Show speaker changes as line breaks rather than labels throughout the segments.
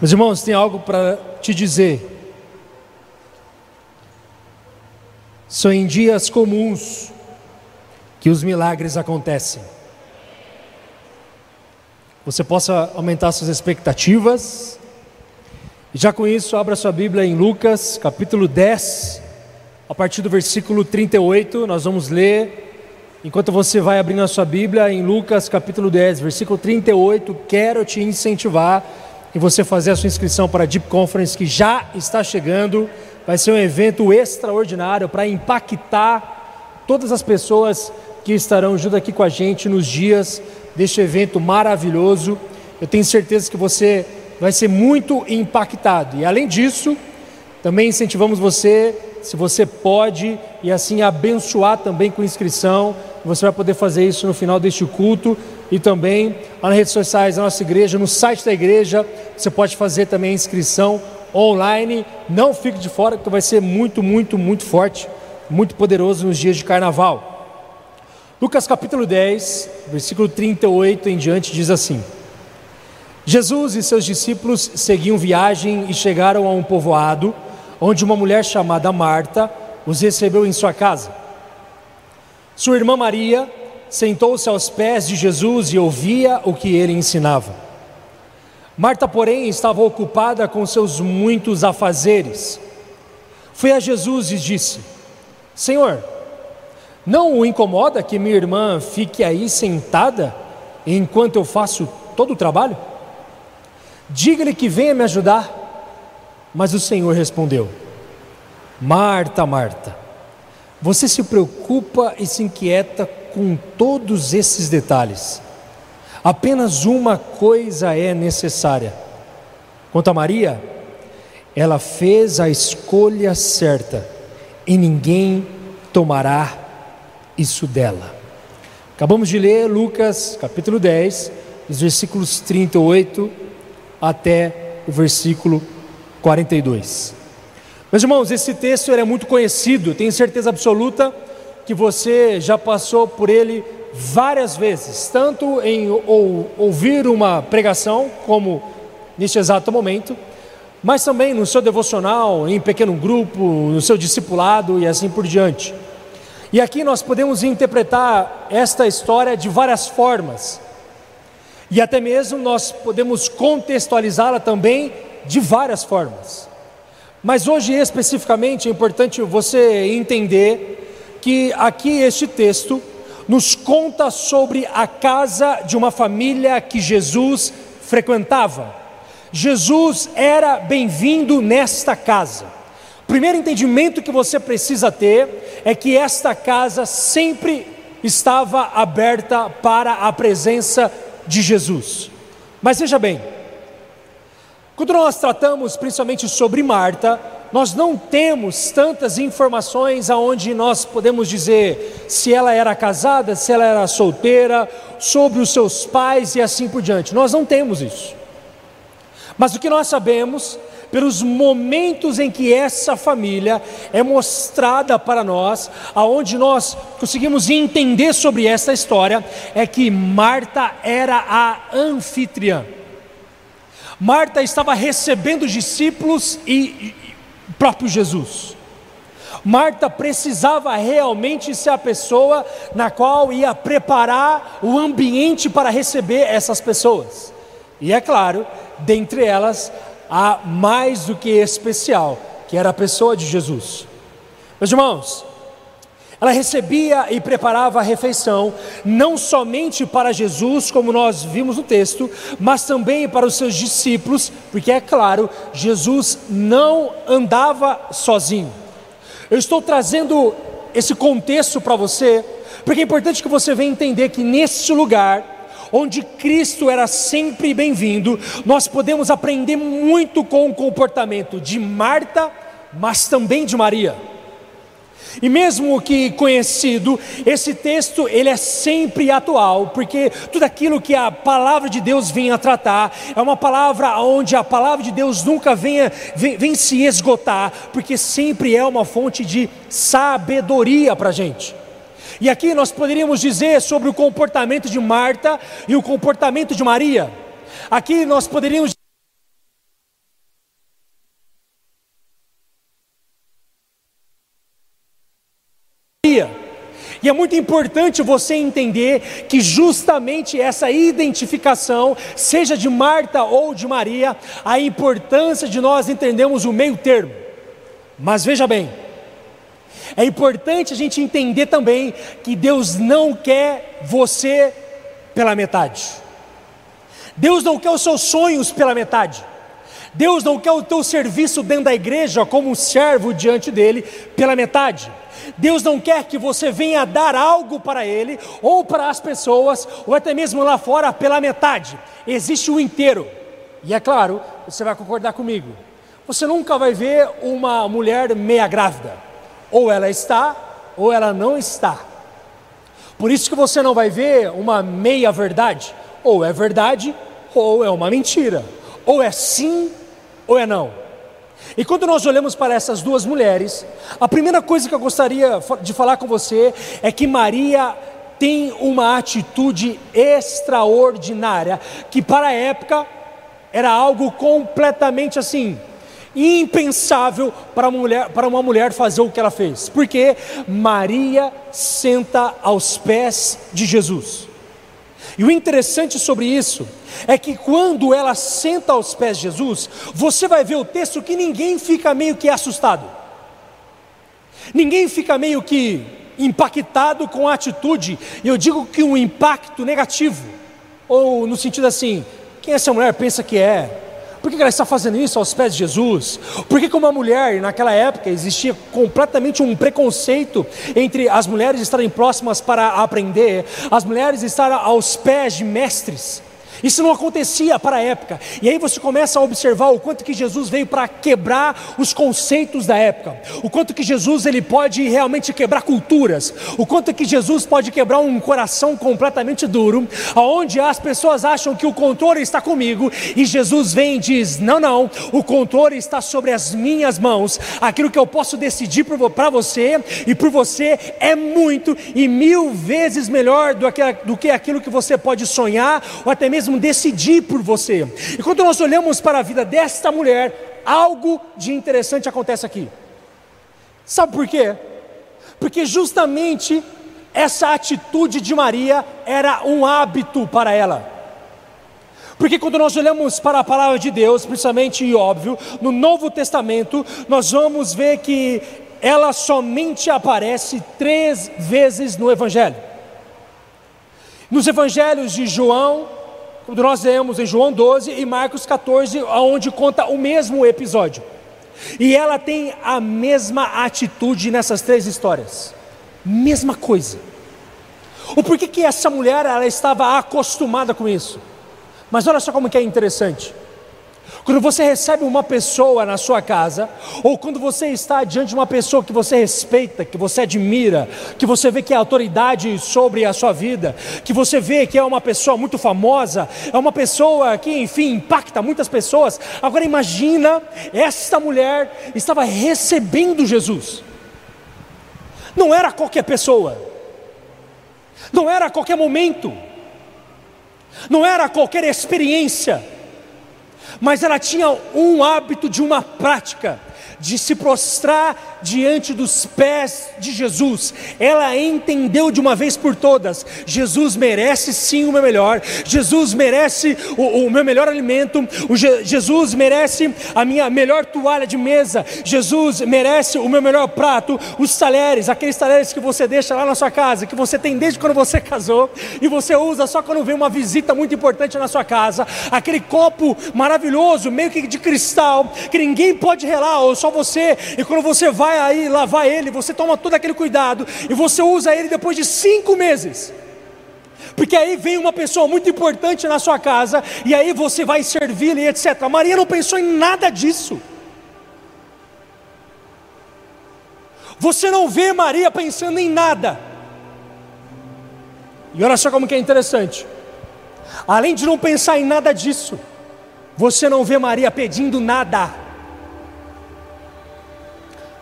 Meus irmãos, tem algo para te dizer. São em dias comuns que os milagres acontecem. Você possa aumentar suas expectativas. E já com isso, abra sua Bíblia em Lucas, capítulo 10, a partir do versículo 38, nós vamos ler. Enquanto você vai abrindo a sua Bíblia em Lucas, capítulo 10, versículo 38, quero te incentivar e você fazer a sua inscrição para a Deep Conference que já está chegando. Vai ser um evento extraordinário para impactar todas as pessoas que estarão junto aqui com a gente nos dias deste evento maravilhoso. Eu tenho certeza que você vai ser muito impactado. E além disso, também incentivamos você, se você pode, e assim abençoar também com inscrição. Você vai poder fazer isso no final deste culto e também nas redes sociais da nossa igreja, no site da igreja, você pode fazer também a inscrição online. Não fique de fora, porque vai ser muito, muito, muito forte, muito poderoso nos dias de carnaval. Lucas capítulo 10, versículo 38 em diante diz assim: Jesus e seus discípulos seguiam viagem e chegaram a um povoado onde uma mulher chamada Marta os recebeu em sua casa. Sua irmã Maria sentou-se aos pés de Jesus e ouvia o que ele ensinava. Marta, porém, estava ocupada com seus muitos afazeres. Foi a Jesus e disse: Senhor, não o incomoda que minha irmã fique aí sentada enquanto eu faço todo o trabalho? Diga-lhe que venha me ajudar. Mas o Senhor respondeu: Marta, Marta, você se preocupa e se inquieta com todos esses detalhes. Apenas uma coisa é necessária. Quanto a Maria, ela fez a escolha certa e ninguém tomará isso dela. Acabamos de ler Lucas capítulo 10, os versículos 38 até o versículo 42. Meus irmãos, esse texto é muito conhecido, tenho certeza absoluta que você já passou por ele várias vezes, tanto em ou, ouvir uma pregação, como neste exato momento, mas também no seu devocional, em pequeno grupo, no seu discipulado e assim por diante. E aqui nós podemos interpretar esta história de várias formas, e até mesmo nós podemos contextualizá-la também de várias formas. Mas hoje especificamente é importante você entender que aqui este texto nos conta sobre a casa de uma família que Jesus frequentava. Jesus era bem-vindo nesta casa. O primeiro entendimento que você precisa ter é que esta casa sempre estava aberta para a presença de Jesus. Mas veja bem, quando nós tratamos principalmente sobre Marta, nós não temos tantas informações aonde nós podemos dizer se ela era casada, se ela era solteira, sobre os seus pais e assim por diante. Nós não temos isso. Mas o que nós sabemos, pelos momentos em que essa família é mostrada para nós, aonde nós conseguimos entender sobre essa história, é que Marta era a anfitriã. Marta estava recebendo discípulos e, próprio Jesus. Marta precisava realmente ser a pessoa na qual ia preparar o ambiente para receber essas pessoas. E é claro, dentre elas, a mais do que especial, que era a pessoa de Jesus. Meus irmãos, ela recebia e preparava a refeição, não somente para Jesus, como nós vimos no texto, mas também para os seus discípulos, porque é claro, Jesus não andava sozinho. Eu estou trazendo esse contexto para você, porque é importante que você venha entender que nesse lugar, onde Cristo era sempre bem-vindo, nós podemos aprender muito com o comportamento de Marta, mas também de Maria. E mesmo que conhecido, esse texto ele é sempre atual, porque tudo aquilo que a palavra de Deus vem a tratar é uma palavra onde a palavra de Deus nunca venha, vem, vem se esgotar, porque sempre é uma fonte de sabedoria para a gente. E aqui nós poderíamos dizer sobre o comportamento de Marta e o comportamento de Maria. Aqui nós poderíamos E é muito importante você entender que justamente essa identificação, seja de Marta ou de Maria, a importância de nós entendermos o meio termo. Mas veja bem, é importante a gente entender também que Deus não quer você pela metade. Deus não quer os seus sonhos pela metade. Deus não quer o teu serviço dentro da igreja como um servo diante dele pela metade. Deus não quer que você venha dar algo para Ele, ou para as pessoas, ou até mesmo lá fora pela metade. Existe o inteiro. E é claro, você vai concordar comigo. Você nunca vai ver uma mulher meia grávida. Ou ela está, ou ela não está. Por isso que você não vai ver uma meia verdade. Ou é verdade, ou é uma mentira. Ou é sim, ou é não. E quando nós olhamos para essas duas mulheres, a primeira coisa que eu gostaria de falar com você é que Maria tem uma atitude extraordinária, que para a época era algo completamente assim, impensável para uma mulher, para uma mulher fazer o que ela fez, porque Maria senta aos pés de Jesus. E o interessante sobre isso é que quando ela senta aos pés de Jesus, você vai ver o texto que ninguém fica meio que assustado, ninguém fica meio que impactado com a atitude, e eu digo que um impacto negativo, ou no sentido assim: quem essa mulher pensa que é? Por que ela está fazendo isso aos pés de Jesus? Por que, uma mulher, naquela época, existia completamente um preconceito entre as mulheres estarem próximas para aprender, as mulheres estarem aos pés de mestres? Isso não acontecia para a época. E aí você começa a observar o quanto que Jesus veio para quebrar os conceitos da época. O quanto que Jesus ele pode realmente quebrar culturas. O quanto que Jesus pode quebrar um coração completamente duro, aonde as pessoas acham que o controle está comigo e Jesus vem e diz: "Não, não, o controle está sobre as minhas mãos. Aquilo que eu posso decidir para você e por você é muito e mil vezes melhor do que, aquilo que você pode sonhar ou até mesmo mesmo decidir por você. E quando nós olhamos para a vida desta mulher, algo de interessante acontece aqui. Sabe por quê? Porque justamente essa atitude de Maria era um hábito para ela. Porque quando nós olhamos para a palavra de Deus, principalmente e óbvio, no Novo Testamento, nós vamos ver que ela somente aparece três vezes no Evangelho. Nos Evangelhos de João, nós lemos em João 12 e Marcos 14, onde conta o mesmo episódio. E ela tem a mesma atitude nessas três histórias. Mesma coisa. O porquê que essa mulher ela estava acostumada com isso? Mas olha só como que é interessante. Quando você recebe uma pessoa na sua casa, ou quando você está diante de uma pessoa que você respeita, que você admira, que você vê que é autoridade sobre a sua vida, que você vê que é uma pessoa muito famosa, é uma pessoa que, enfim, impacta muitas pessoas. Agora imagina, esta mulher estava recebendo Jesus. Não era qualquer pessoa. Não era qualquer momento. Não era qualquer experiência mas ela tinha um hábito de uma prática de se prostrar diante dos pés de Jesus. Ela entendeu de uma vez por todas: Jesus merece sim o meu melhor, Jesus merece o, o meu melhor alimento, Je, Jesus merece a minha melhor toalha de mesa, Jesus merece o meu melhor prato, os talheres, aqueles talheres que você deixa lá na sua casa, que você tem desde quando você casou e você usa só quando vem uma visita muito importante na sua casa, aquele copo maravilhoso, meio que de cristal, que ninguém pode relar, ou só você, e quando você vai aí lavar ele, você toma todo aquele cuidado, e você usa ele depois de cinco meses. Porque aí vem uma pessoa muito importante na sua casa, e aí você vai servir-lhe, etc. Maria não pensou em nada disso. Você não vê Maria pensando em nada. E olha só como que é interessante. Além de não pensar em nada disso, você não vê Maria pedindo nada.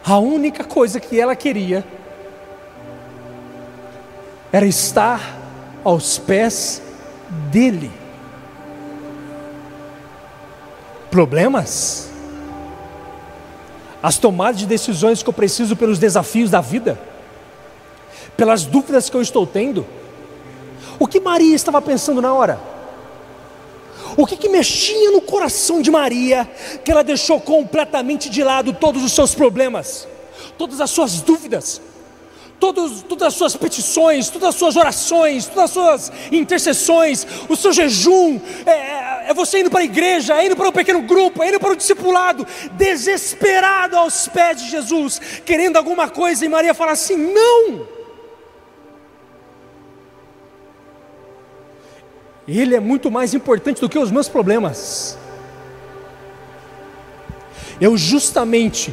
A única coisa que ela queria era estar aos pés dele. Problemas? As tomadas de decisões que eu preciso pelos desafios da vida? pelas dúvidas que eu estou tendo? O que Maria estava pensando na hora? O que, que mexia no coração de Maria que ela deixou completamente de lado todos os seus problemas, todas as suas dúvidas, todos, todas as suas petições, todas as suas orações, todas as suas intercessões, o seu jejum, é, é, é você indo para a igreja, é indo para um pequeno grupo, é indo para o discipulado, desesperado aos pés de Jesus, querendo alguma coisa, e Maria fala assim: não. Ele é muito mais importante do que os meus problemas. Eu justamente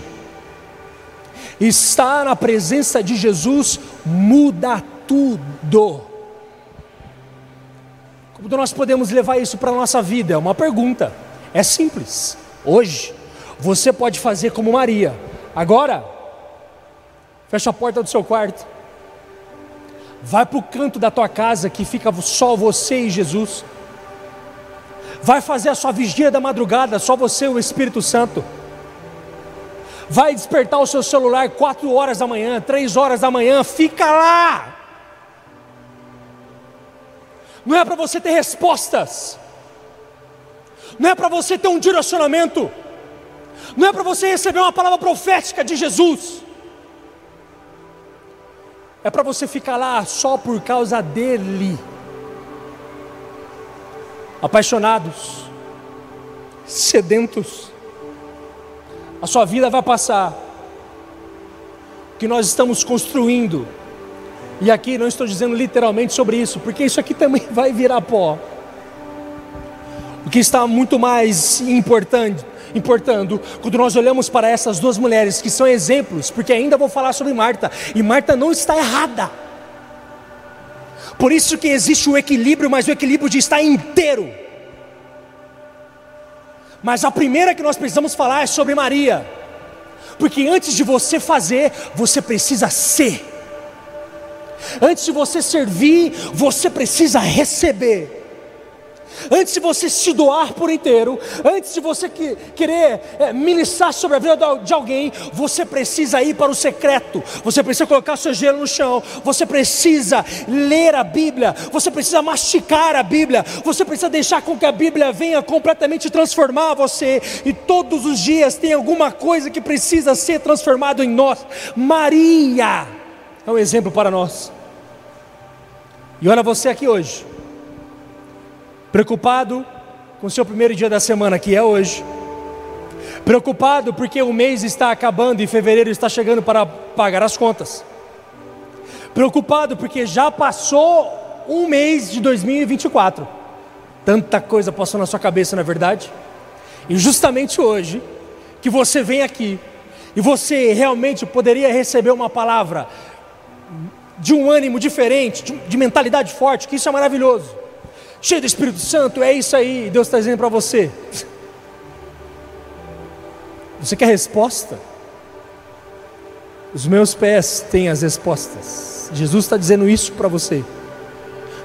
estar na presença de Jesus muda tudo. Como nós podemos levar isso para a nossa vida? É uma pergunta. É simples. Hoje, você pode fazer como Maria. Agora, fecha a porta do seu quarto Vai para o canto da tua casa que fica só você e Jesus. Vai fazer a sua vigília da madrugada, só você e o Espírito Santo. Vai despertar o seu celular quatro horas da manhã, três horas da manhã, fica lá. Não é para você ter respostas. Não é para você ter um direcionamento. Não é para você receber uma palavra profética de Jesus é para você ficar lá só por causa dele. Apaixonados, sedentos, a sua vida vai passar. O que nós estamos construindo, e aqui não estou dizendo literalmente sobre isso, porque isso aqui também vai virar pó. O que está muito mais importante importando quando nós olhamos para essas duas mulheres que são exemplos, porque ainda vou falar sobre Marta, e Marta não está errada. Por isso que existe o equilíbrio, mas o equilíbrio de estar inteiro. Mas a primeira que nós precisamos falar é sobre Maria. Porque antes de você fazer, você precisa ser. Antes de você servir, você precisa receber. Antes de você se doar por inteiro, antes de você que, querer é, ministrar sobre a vida de alguém, você precisa ir para o secreto, você precisa colocar seu gelo no chão, você precisa ler a Bíblia, você precisa masticar a Bíblia, você precisa deixar com que a Bíblia venha completamente transformar você, e todos os dias tem alguma coisa que precisa ser transformado em nós. Maria é um exemplo para nós. E olha você aqui hoje preocupado com o seu primeiro dia da semana, que é hoje, preocupado porque o mês está acabando e fevereiro está chegando para pagar as contas, preocupado porque já passou um mês de 2024, tanta coisa passou na sua cabeça, na é verdade, e justamente hoje, que você vem aqui, e você realmente poderia receber uma palavra de um ânimo diferente, de mentalidade forte, que isso é maravilhoso cheio do Espírito Santo, é isso aí, Deus está dizendo para você. Você quer resposta? Os meus pés têm as respostas. Jesus está dizendo isso para você.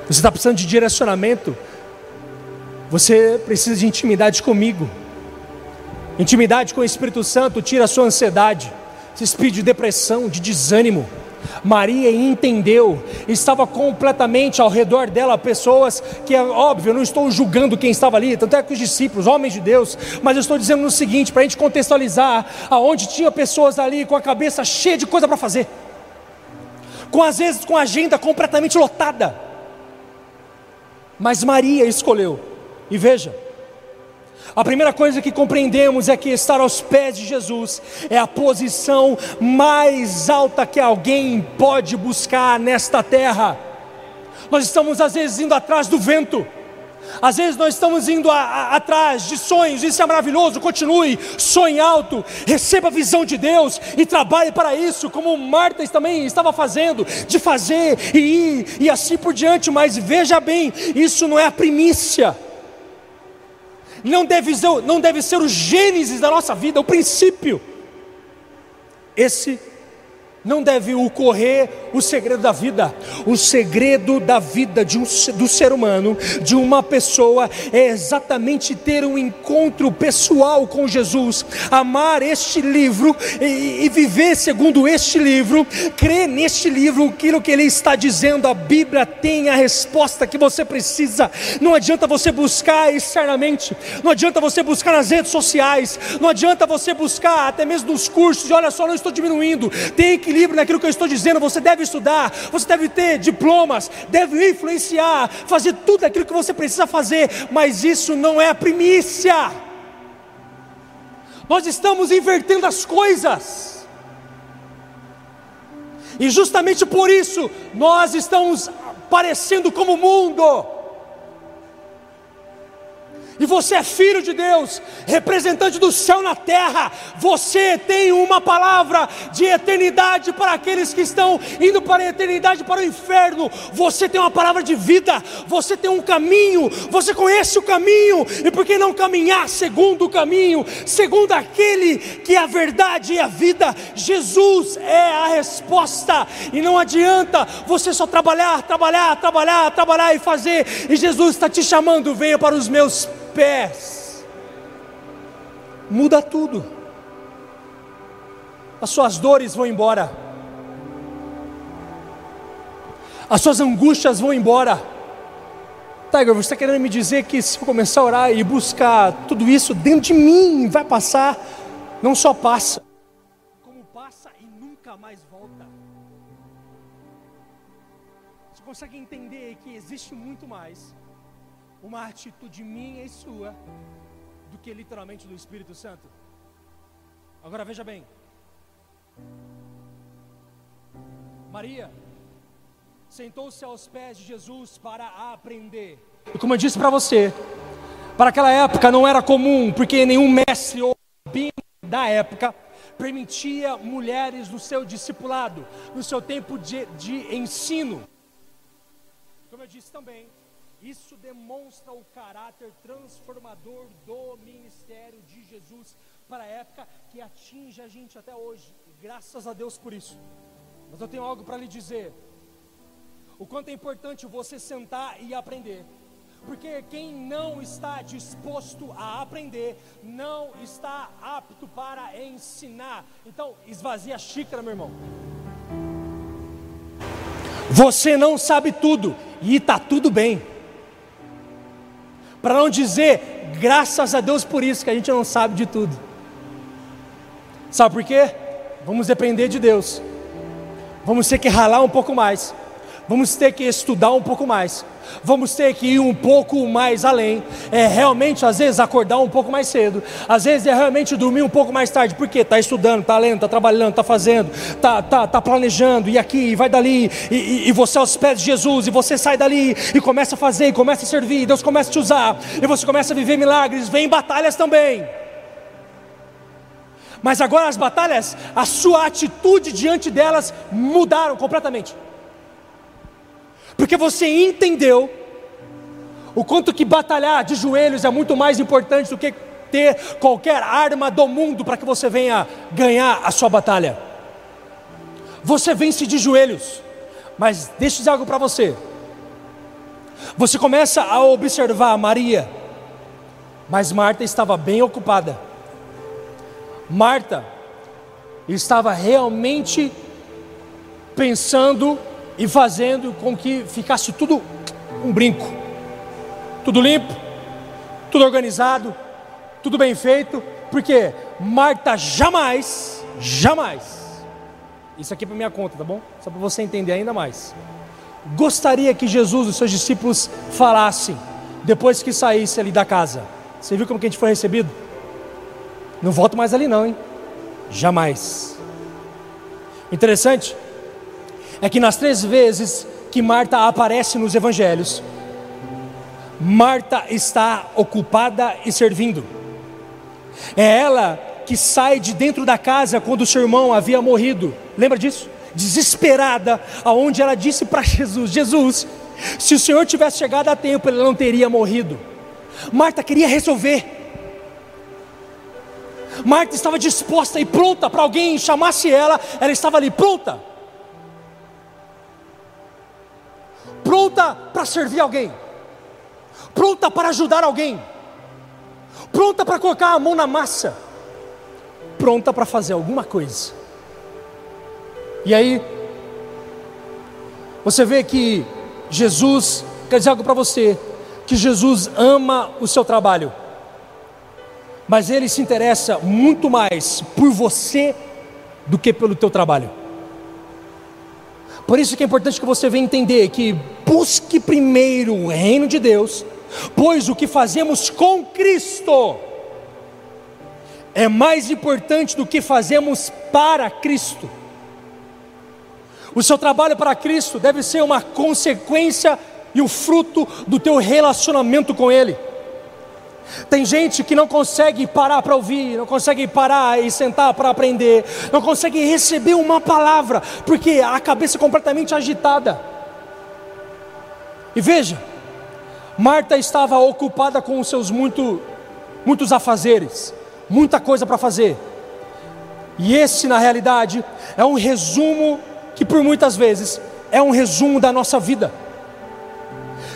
Você está precisando de direcionamento. Você precisa de intimidade comigo. Intimidade com o Espírito Santo tira a sua ansiedade, esse espírito de depressão, de desânimo. Maria entendeu, estava completamente ao redor dela pessoas que, é óbvio, eu não estou julgando quem estava ali, tanto é que os discípulos, homens de Deus, mas eu estou dizendo o seguinte, para a gente contextualizar, aonde tinha pessoas ali com a cabeça cheia de coisa para fazer, com às vezes com a agenda completamente lotada, mas Maria escolheu, e veja, a primeira coisa que compreendemos é que estar aos pés de Jesus é a posição mais alta que alguém pode buscar nesta terra. Nós estamos às vezes indo atrás do vento, às vezes nós estamos indo a, a, atrás de sonhos, isso é maravilhoso. Continue, sonhe alto, receba a visão de Deus e trabalhe para isso, como Marta também estava fazendo, de fazer e ir e assim por diante. Mas veja bem, isso não é a primícia não deve, ser, não deve ser o gênesis da nossa vida, o princípio. Esse não deve ocorrer o segredo da vida. O segredo da vida um, do ser humano, de uma pessoa, é exatamente ter um encontro pessoal com Jesus, amar este livro e, e viver segundo este livro, crer neste livro, aquilo que ele está dizendo. A Bíblia tem a resposta que você precisa. Não adianta você buscar externamente, não adianta você buscar nas redes sociais, não adianta você buscar até mesmo nos cursos. E olha só, não estou diminuindo, tem que equilíbrio naquilo que eu estou dizendo. Você deve estudar, você deve ter diplomas, deve influenciar, fazer tudo aquilo que você precisa fazer, mas isso não é a primícia. Nós estamos invertendo as coisas. E justamente por isso nós estamos parecendo como o mundo e você é filho de Deus, representante do céu na terra, você tem uma palavra de eternidade para aqueles que estão indo para a eternidade, para o inferno. Você tem uma palavra de vida, você tem um caminho, você conhece o caminho, e por que não caminhar segundo o caminho, segundo aquele que é a verdade e a vida? Jesus é a resposta, e não adianta você só trabalhar, trabalhar, trabalhar, trabalhar e fazer, e Jesus está te chamando, venha para os meus pés, muda tudo. As suas dores vão embora, as suas angústias vão embora. Tiger, você está querendo me dizer que se eu começar a orar e buscar tudo isso dentro de mim, vai passar? Não só passa, como passa e nunca mais volta. Você consegue entender que existe muito mais uma atitude minha e sua do que literalmente do Espírito Santo. Agora veja bem. Maria sentou-se aos pés de Jesus para aprender. Como eu disse para você, para aquela época não era comum, porque nenhum mestre ou da época permitia mulheres no seu discipulado, no seu tempo de, de ensino. Como eu disse também, isso demonstra o caráter transformador do ministério de Jesus para a época que atinge a gente até hoje. Graças a Deus por isso. Mas eu tenho algo para lhe dizer. O quanto é importante você sentar e aprender. Porque quem não está disposto a aprender, não está apto para ensinar. Então, esvazia a xícara, meu irmão. Você não sabe tudo e está tudo bem. Para não dizer, graças a Deus por isso, que a gente não sabe de tudo. Sabe por quê? Vamos depender de Deus. Vamos ter que ralar um pouco mais. Vamos ter que estudar um pouco mais vamos ter que ir um pouco mais além. É realmente, às vezes, acordar um pouco mais cedo. Às vezes é realmente dormir um pouco mais tarde. Por quê? Está estudando, está lendo, está trabalhando, está fazendo, está tá, tá planejando, e aqui, e vai dali, e, e, e, você aos pés de Jesus, e você sai dali, e começa a fazer, e começa a servir, Deus começa a te usar, e você começa a viver milagres, vem batalhas também. Mas agora as batalhas, a sua atitude diante delas mudaram completamente porque você entendeu o quanto que batalhar de joelhos é muito mais importante do que ter qualquer arma do mundo para que você venha ganhar a sua batalha. Você vence de joelhos, mas deixa eu dizer algo para você. Você começa a observar Maria, mas Marta estava bem ocupada. Marta estava realmente pensando e fazendo com que ficasse tudo um brinco, tudo limpo, tudo organizado, tudo bem feito, porque Marta jamais, jamais, isso aqui é para minha conta, tá bom? Só para você entender ainda mais. Gostaria que Jesus e seus discípulos falassem depois que saísse ali da casa. Você viu como que a gente foi recebido? Não volto mais ali não, hein? Jamais. Interessante é que nas três vezes que Marta aparece nos evangelhos, Marta está ocupada e servindo. É ela que sai de dentro da casa quando seu irmão havia morrido. Lembra disso? Desesperada, aonde ela disse para Jesus: Jesus, se o Senhor tivesse chegado a tempo, ele não teria morrido. Marta queria resolver. Marta estava disposta e pronta para alguém chamasse ela, ela estava ali pronta. Pronta para servir alguém, pronta para ajudar alguém, pronta para colocar a mão na massa, pronta para fazer alguma coisa. E aí, você vê que Jesus, quer dizer algo para você, que Jesus ama o seu trabalho mas ele se interessa muito mais por você do que pelo teu trabalho. Por isso que é importante que você venha entender que busque primeiro o reino de Deus, pois o que fazemos com Cristo é mais importante do que fazemos para Cristo. O seu trabalho para Cristo deve ser uma consequência e o fruto do teu relacionamento com Ele. Tem gente que não consegue parar para ouvir, não consegue parar e sentar para aprender, não consegue receber uma palavra, porque a cabeça é completamente agitada. E veja, Marta estava ocupada com os seus muito, muitos afazeres, muita coisa para fazer. E esse, na realidade, é um resumo que por muitas vezes é um resumo da nossa vida.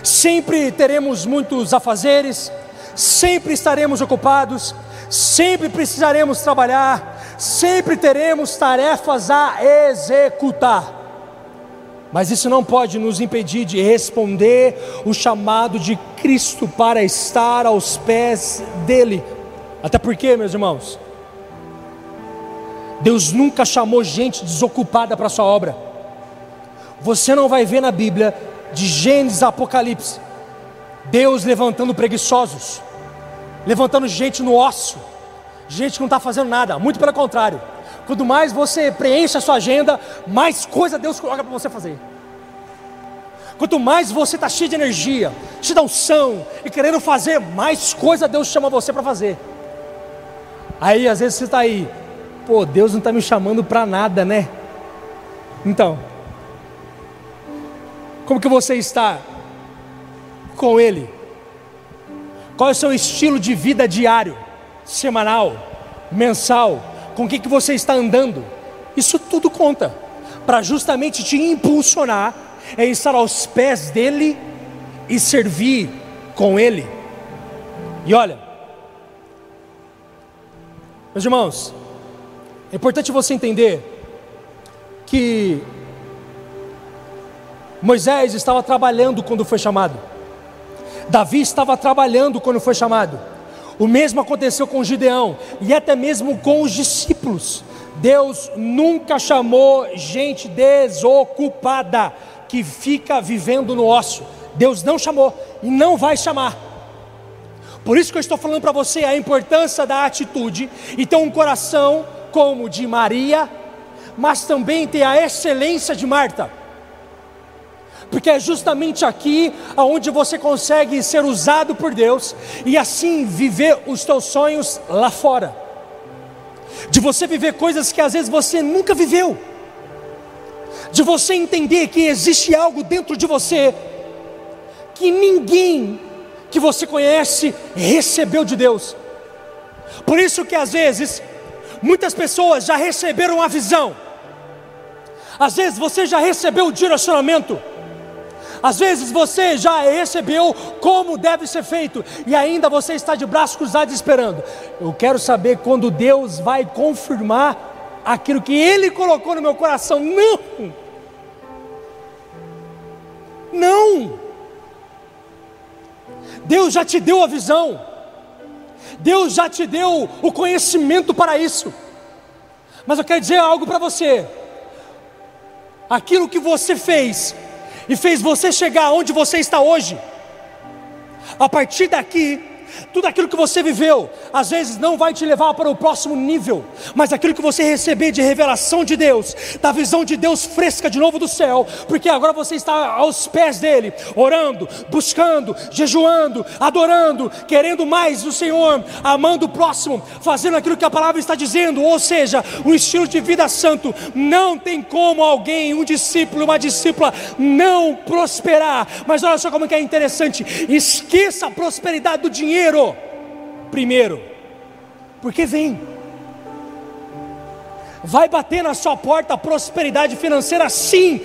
Sempre teremos muitos afazeres, sempre estaremos ocupados, sempre precisaremos trabalhar, sempre teremos tarefas a executar. Mas isso não pode nos impedir de responder o chamado de Cristo para estar aos pés dele. Até porque, meus irmãos, Deus nunca chamou gente desocupada para sua obra. Você não vai ver na Bíblia, de Gênesis a Apocalipse, Deus levantando preguiçosos, levantando gente no ócio, gente que não está fazendo nada, muito pelo contrário. Quanto mais você preenche a sua agenda, mais coisa Deus coloca para você fazer. Quanto mais você está cheio de energia, cheio de unção e querendo fazer, mais coisa Deus chama você para fazer. Aí às vezes você está aí, pô, Deus não está me chamando para nada, né? Então, como que você está com Ele? Qual é o seu estilo de vida diário, semanal, mensal? Com o que, que você está andando? Isso tudo conta para justamente te impulsionar a estar aos pés dele e servir com ele. E olha, meus irmãos, é importante você entender que Moisés estava trabalhando quando foi chamado. Davi estava trabalhando quando foi chamado. O mesmo aconteceu com Gideão e até mesmo com os discípulos. Deus nunca chamou gente desocupada que fica vivendo no ócio. Deus não chamou e não vai chamar. Por isso que eu estou falando para você a importância da atitude e ter um coração como o de Maria, mas também ter a excelência de Marta porque é justamente aqui aonde você consegue ser usado por Deus e assim viver os teus sonhos lá fora. De você viver coisas que às vezes você nunca viveu. De você entender que existe algo dentro de você que ninguém que você conhece recebeu de Deus. Por isso que às vezes muitas pessoas já receberam a visão. Às vezes você já recebeu o direcionamento às vezes você já recebeu como deve ser feito e ainda você está de braços cruzados esperando. Eu quero saber quando Deus vai confirmar aquilo que Ele colocou no meu coração. Não! Não! Deus já te deu a visão, Deus já te deu o conhecimento para isso. Mas eu quero dizer algo para você: aquilo que você fez e fez você chegar onde você está hoje. A partir daqui, tudo aquilo que você viveu, às vezes não vai te levar para o próximo nível, mas aquilo que você receber de revelação de Deus, da visão de Deus fresca de novo do céu, porque agora você está aos pés dele, orando, buscando, jejuando, adorando, querendo mais do Senhor, amando o próximo, fazendo aquilo que a palavra está dizendo, ou seja, um estilo de vida santo. Não tem como alguém, um discípulo, uma discípula, não prosperar. Mas olha só como que é interessante: esqueça a prosperidade do dinheiro primeiro, porque vem. Vai bater na sua porta a prosperidade financeira, sim,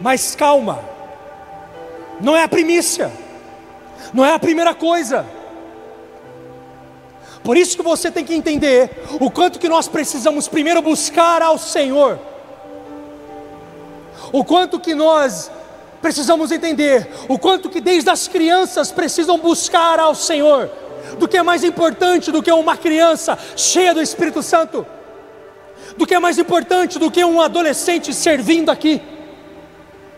mas calma, não é a primícia, não é a primeira coisa. Por isso que você tem que entender o quanto que nós precisamos primeiro buscar ao Senhor. O quanto que nós precisamos entender, o quanto que desde as crianças precisam buscar ao Senhor. Do que é mais importante do que uma criança cheia do Espírito Santo? Do que é mais importante do que um adolescente servindo aqui?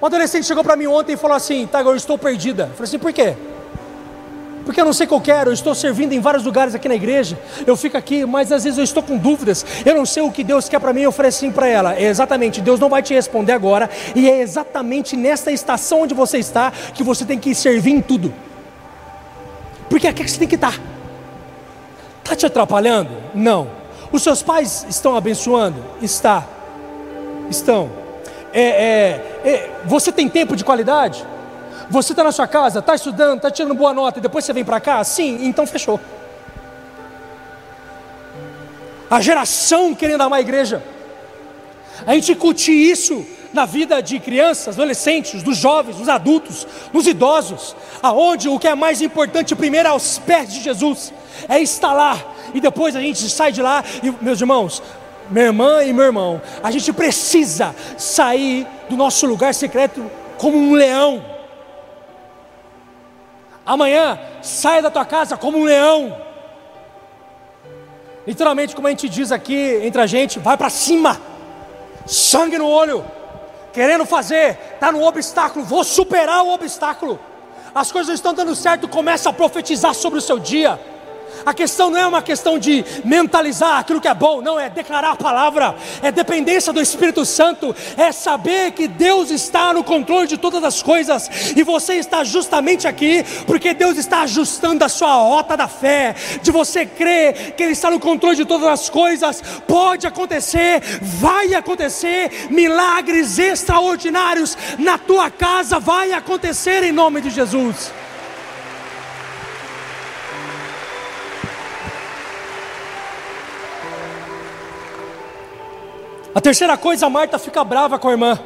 Um adolescente chegou para mim ontem e falou assim: Tá, eu estou perdida. Eu falei assim: por quê? Porque eu não sei eu quero, eu estou servindo em vários lugares aqui na igreja, eu fico aqui, mas às vezes eu estou com dúvidas, eu não sei o que Deus quer para mim, eu falei assim para ela, é exatamente, Deus não vai te responder agora, e é exatamente nessa estação onde você está, que você tem que servir em tudo, porque aqui é que você tem que estar, está te atrapalhando? Não, os seus pais estão abençoando? Está, estão, é, é, é, você tem tempo de qualidade? Você está na sua casa, está estudando, está tirando boa nota e depois você vem para cá? Sim, então fechou. A geração querendo amar a igreja. A gente curte isso na vida de crianças, adolescentes, dos jovens, dos adultos, dos idosos, aonde o que é mais importante primeiro é aos pés de Jesus, é estar lá, e depois a gente sai de lá, e meus irmãos, minha irmã e meu irmão, a gente precisa sair do nosso lugar secreto como um leão, Amanhã, saia da tua casa como um leão. Literalmente, como a gente diz aqui entre a gente, vai para cima, sangue no olho, querendo fazer, está no obstáculo, vou superar o obstáculo. As coisas estão dando certo, começa a profetizar sobre o seu dia. A questão não é uma questão de mentalizar aquilo que é bom, não, é declarar a palavra, é dependência do Espírito Santo, é saber que Deus está no controle de todas as coisas e você está justamente aqui porque Deus está ajustando a sua rota da fé, de você crer que Ele está no controle de todas as coisas. Pode acontecer, vai acontecer, milagres extraordinários na tua casa, vai acontecer em nome de Jesus. A terceira coisa, Marta fica brava com a irmã.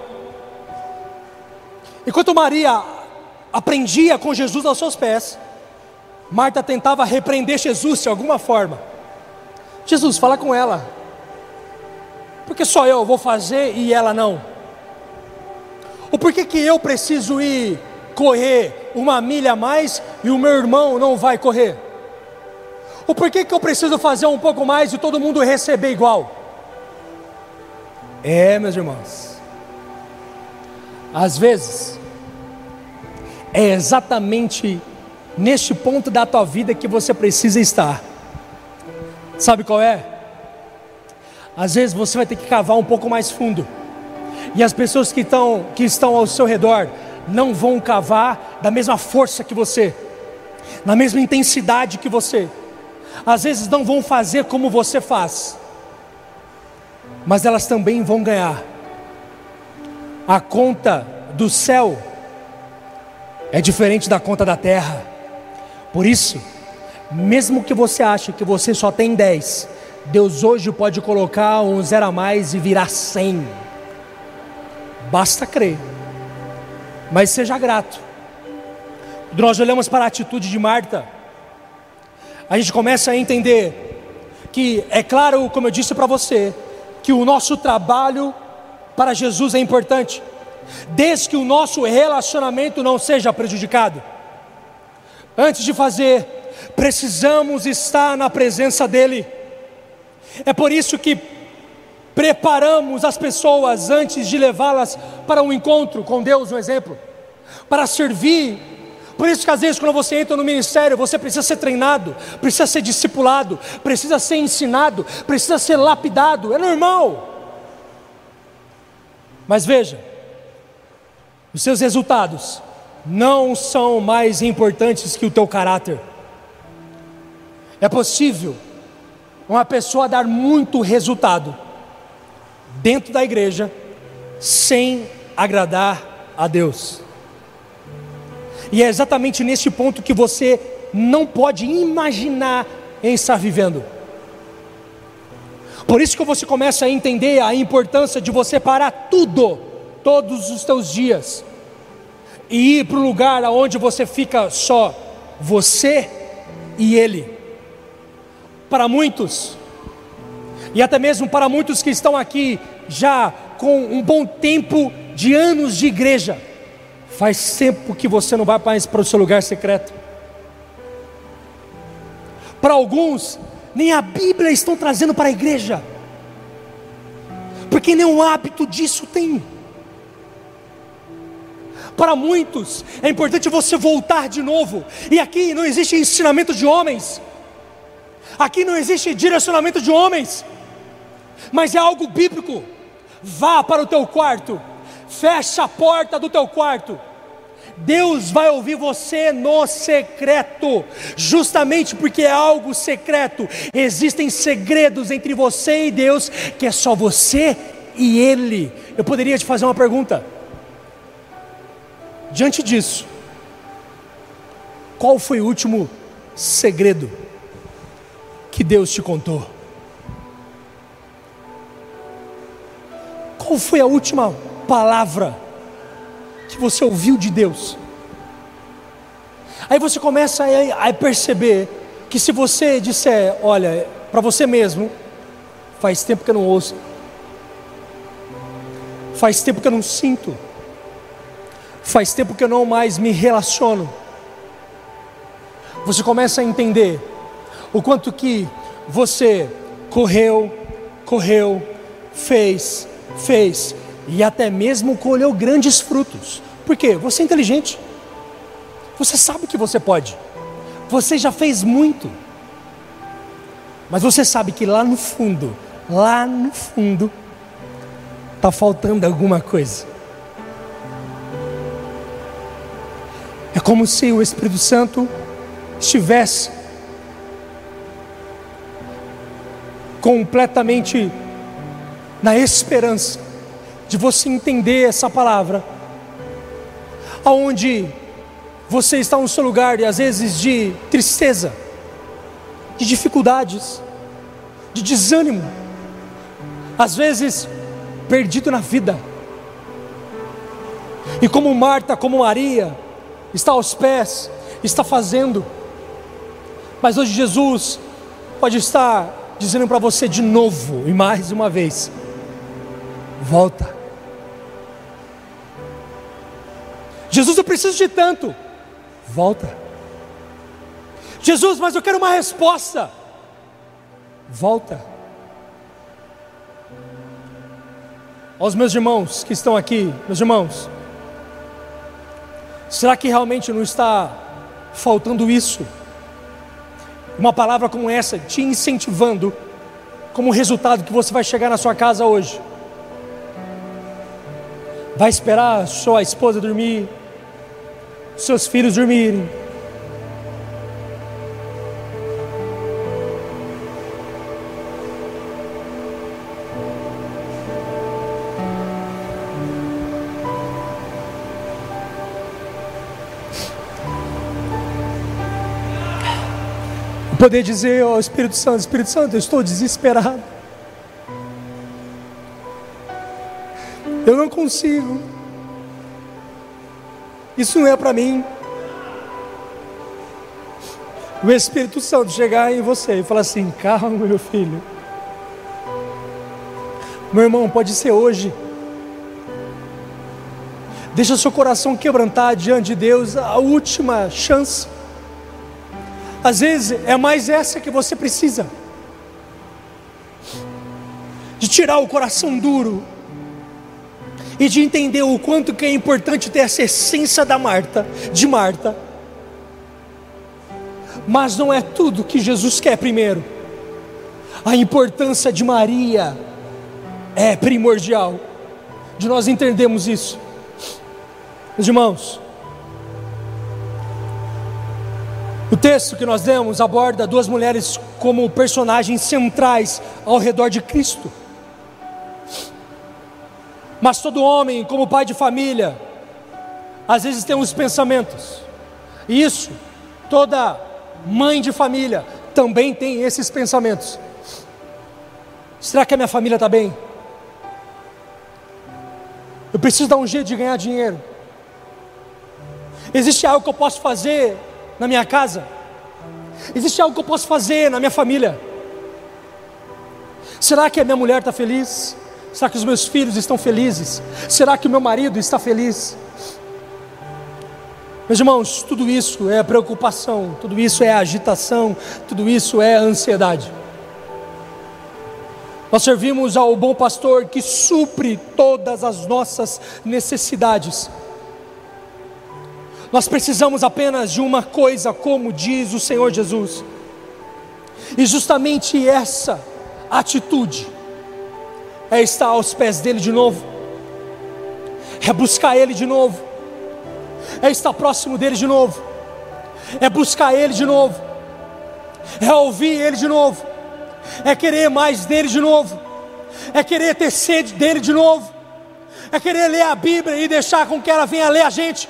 Enquanto Maria aprendia com Jesus aos seus pés, Marta tentava repreender Jesus de alguma forma. Jesus, fala com ela. Porque só eu vou fazer e ela não? Ou por que, que eu preciso ir correr uma milha a mais e o meu irmão não vai correr? Ou por que, que eu preciso fazer um pouco mais e todo mundo receber igual? É, meus irmãos. Às vezes, é exatamente neste ponto da tua vida que você precisa estar. Sabe qual é? Às vezes você vai ter que cavar um pouco mais fundo. E as pessoas que estão, que estão ao seu redor não vão cavar da mesma força que você, na mesma intensidade que você. Às vezes não vão fazer como você faz mas elas também vão ganhar. A conta do céu é diferente da conta da terra. Por isso, mesmo que você ache que você só tem 10, Deus hoje pode colocar um zero a mais e virar 100. Basta crer. Mas seja grato. Quando nós olhamos para a atitude de Marta, a gente começa a entender que, é claro, como eu disse para você, que o nosso trabalho para Jesus é importante, desde que o nosso relacionamento não seja prejudicado. Antes de fazer, precisamos estar na presença dEle. É por isso que preparamos as pessoas antes de levá-las para um encontro com Deus, um exemplo, para servir. Por isso que às vezes quando você entra no ministério, você precisa ser treinado, precisa ser discipulado, precisa ser ensinado, precisa ser lapidado, é normal. Mas veja, os seus resultados não são mais importantes que o teu caráter. É possível uma pessoa dar muito resultado dentro da igreja sem agradar a Deus. E é exatamente nesse ponto que você não pode imaginar em estar vivendo. Por isso que você começa a entender a importância de você parar tudo, todos os teus dias, e ir para o lugar onde você fica só, você e Ele. Para muitos, e até mesmo para muitos que estão aqui já com um bom tempo de anos de igreja, faz tempo que você não vai mais para o seu lugar secreto. Para alguns, nem a Bíblia estão trazendo para a igreja, porque o hábito disso tem. Para muitos é importante você voltar de novo, e aqui não existe ensinamento de homens, aqui não existe direcionamento de homens, mas é algo bíblico. Vá para o teu quarto, fecha a porta do teu quarto. Deus vai ouvir você no secreto, justamente porque é algo secreto. Existem segredos entre você e Deus que é só você e Ele. Eu poderia te fazer uma pergunta. Diante disso, qual foi o último segredo que Deus te contou? Qual foi a última palavra que você ouviu de Deus? Aí você começa a, a perceber que se você disser, olha, para você mesmo, faz tempo que eu não ouço, faz tempo que eu não sinto, faz tempo que eu não mais me relaciono. Você começa a entender o quanto que você correu, correu, fez, fez e até mesmo colheu grandes frutos. Por quê? Você é inteligente. Você sabe que você pode. Você já fez muito. Mas você sabe que lá no fundo, lá no fundo, está faltando alguma coisa. É como se o Espírito Santo estivesse completamente na esperança de você entender essa palavra, aonde você está no seu lugar e às vezes de tristeza, de dificuldades, de desânimo, às vezes perdido na vida. E como Marta, como Maria, está aos pés, está fazendo, mas hoje Jesus pode estar dizendo para você de novo e mais uma vez: volta. Jesus, eu preciso de tanto. Volta. Jesus, mas eu quero uma resposta. Volta. Aos meus irmãos que estão aqui, meus irmãos, será que realmente não está faltando isso? Uma palavra como essa te incentivando, como resultado que você vai chegar na sua casa hoje vai esperar sua esposa dormir, seus filhos dormirem. Poder dizer ao Espírito Santo: Espírito Santo, eu estou desesperado. Eu não consigo. Isso não é para mim. O Espírito Santo chegar em você e falar assim: calma, meu filho. Meu irmão, pode ser hoje. Deixa seu coração quebrantar diante de Deus a última chance. Às vezes é mais essa que você precisa. De tirar o coração duro e de entender o quanto que é importante ter essa essência da Marta, de Marta. Mas não é tudo que Jesus quer primeiro. A importância de Maria é primordial. De nós entendermos isso. Meus irmãos, o texto que nós demos aborda duas mulheres como personagens centrais ao redor de Cristo. Mas todo homem, como pai de família, às vezes tem uns pensamentos. Isso, toda mãe de família também tem esses pensamentos. Será que a minha família está bem? Eu preciso dar um jeito de ganhar dinheiro. Existe algo que eu posso fazer na minha casa? Existe algo que eu posso fazer na minha família? Será que a minha mulher está feliz? Será que os meus filhos estão felizes? Será que o meu marido está feliz? Meus irmãos, tudo isso é preocupação, tudo isso é agitação, tudo isso é ansiedade. Nós servimos ao bom pastor que supre todas as nossas necessidades. Nós precisamos apenas de uma coisa, como diz o Senhor Jesus. E justamente essa atitude é estar aos pés dele de novo, é buscar ele de novo é estar próximo dele de novo, é buscar ele de novo, é ouvir ele de novo, é querer mais dele de novo, é querer ter sede dele de novo, é querer ler a Bíblia e deixar com que ela venha ler a gente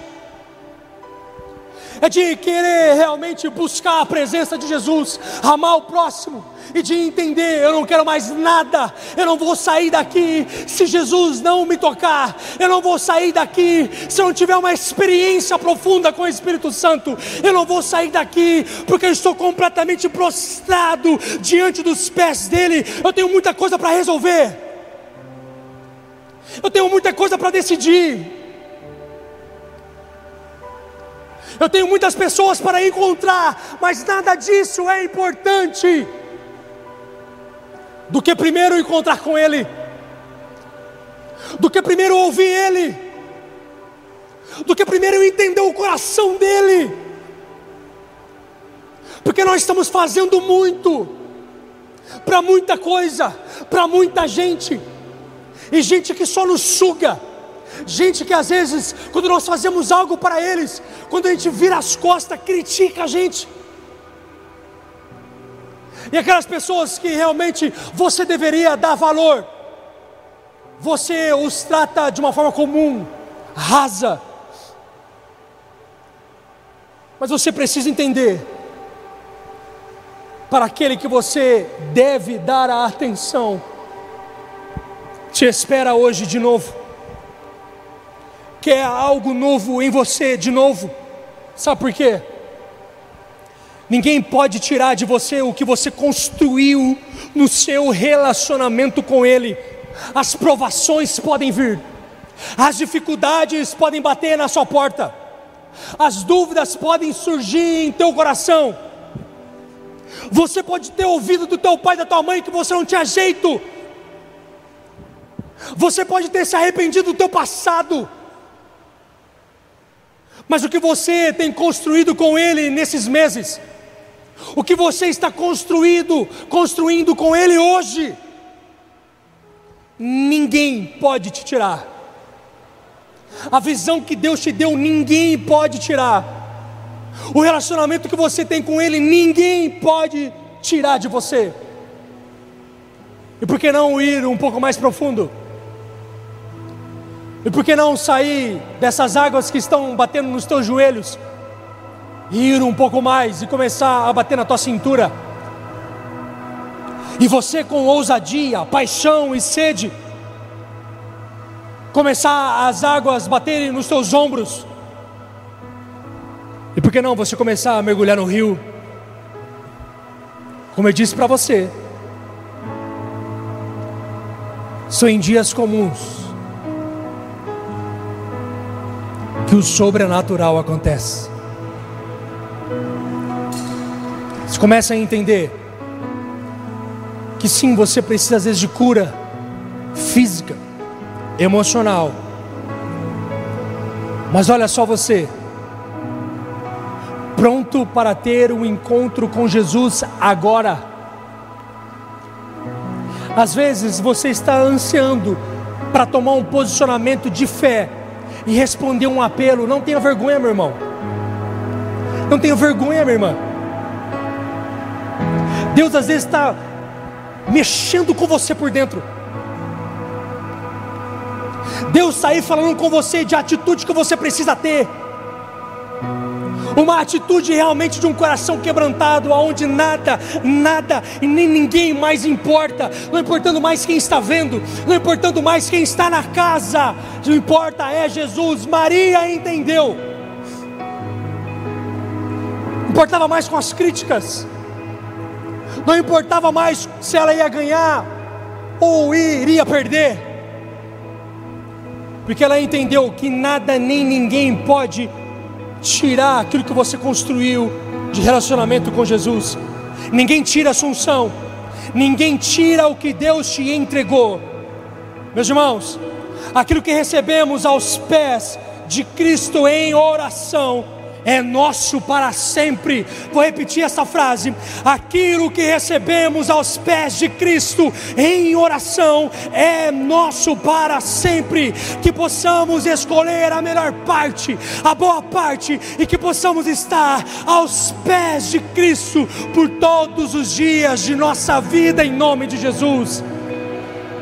é de querer realmente buscar a presença de Jesus, amar o próximo e de entender: eu não quero mais nada, eu não vou sair daqui se Jesus não me tocar, eu não vou sair daqui se eu não tiver uma experiência profunda com o Espírito Santo, eu não vou sair daqui porque eu estou completamente prostrado diante dos pés dEle, eu tenho muita coisa para resolver, eu tenho muita coisa para decidir. Eu tenho muitas pessoas para encontrar, mas nada disso é importante do que primeiro encontrar com Ele, do que primeiro ouvir Ele, do que primeiro entender o coração dEle, porque nós estamos fazendo muito, para muita coisa, para muita gente, e gente que só nos suga Gente que às vezes, quando nós fazemos algo para eles, quando a gente vira as costas, critica a gente. E aquelas pessoas que realmente você deveria dar valor, você os trata de uma forma comum, rasa. Mas você precisa entender, para aquele que você deve dar a atenção, te espera hoje de novo quer algo novo em você de novo. Sabe por quê? Ninguém pode tirar de você o que você construiu no seu relacionamento com Ele. As provações podem vir, as dificuldades podem bater na sua porta, as dúvidas podem surgir em teu coração. Você pode ter ouvido do teu pai e da tua mãe que você não tinha jeito. Você pode ter se arrependido do teu passado. Mas o que você tem construído com Ele nesses meses, o que você está construído, construindo com Ele hoje, ninguém pode te tirar. A visão que Deus te deu, ninguém pode tirar. O relacionamento que você tem com Ele, ninguém pode tirar de você. E por que não ir um pouco mais profundo? E por que não sair dessas águas que estão batendo nos teus joelhos e ir um pouco mais e começar a bater na tua cintura? E você com ousadia, paixão e sede, começar as águas baterem nos teus ombros. E por que não você começar a mergulhar no rio? Como eu disse para você, são em dias comuns que o sobrenatural acontece. Você começa a entender que sim, você precisa às vezes de cura física, emocional. Mas olha só você, pronto para ter um encontro com Jesus agora. Às vezes você está ansiando para tomar um posicionamento de fé e responder um apelo. Não tenha vergonha, meu irmão. Não tenha vergonha, minha irmã. Deus às vezes está mexendo com você por dentro. Deus está aí falando com você de atitude que você precisa ter. Uma atitude realmente de um coração quebrantado, aonde nada, nada e nem ninguém mais importa, não importando mais quem está vendo, não importando mais quem está na casa, o que importa é Jesus. Maria entendeu, importava mais com as críticas, não importava mais se ela ia ganhar ou iria perder, porque ela entendeu que nada nem ninguém pode tirar aquilo que você construiu de relacionamento com Jesus. Ninguém tira a assunção, ninguém tira o que Deus te entregou. Meus irmãos, aquilo que recebemos aos pés de Cristo em oração, é nosso para sempre. Vou repetir essa frase: aquilo que recebemos aos pés de Cristo em oração é nosso para sempre. Que possamos escolher a melhor parte, a boa parte, e que possamos estar aos pés de Cristo por todos os dias de nossa vida, em nome de Jesus.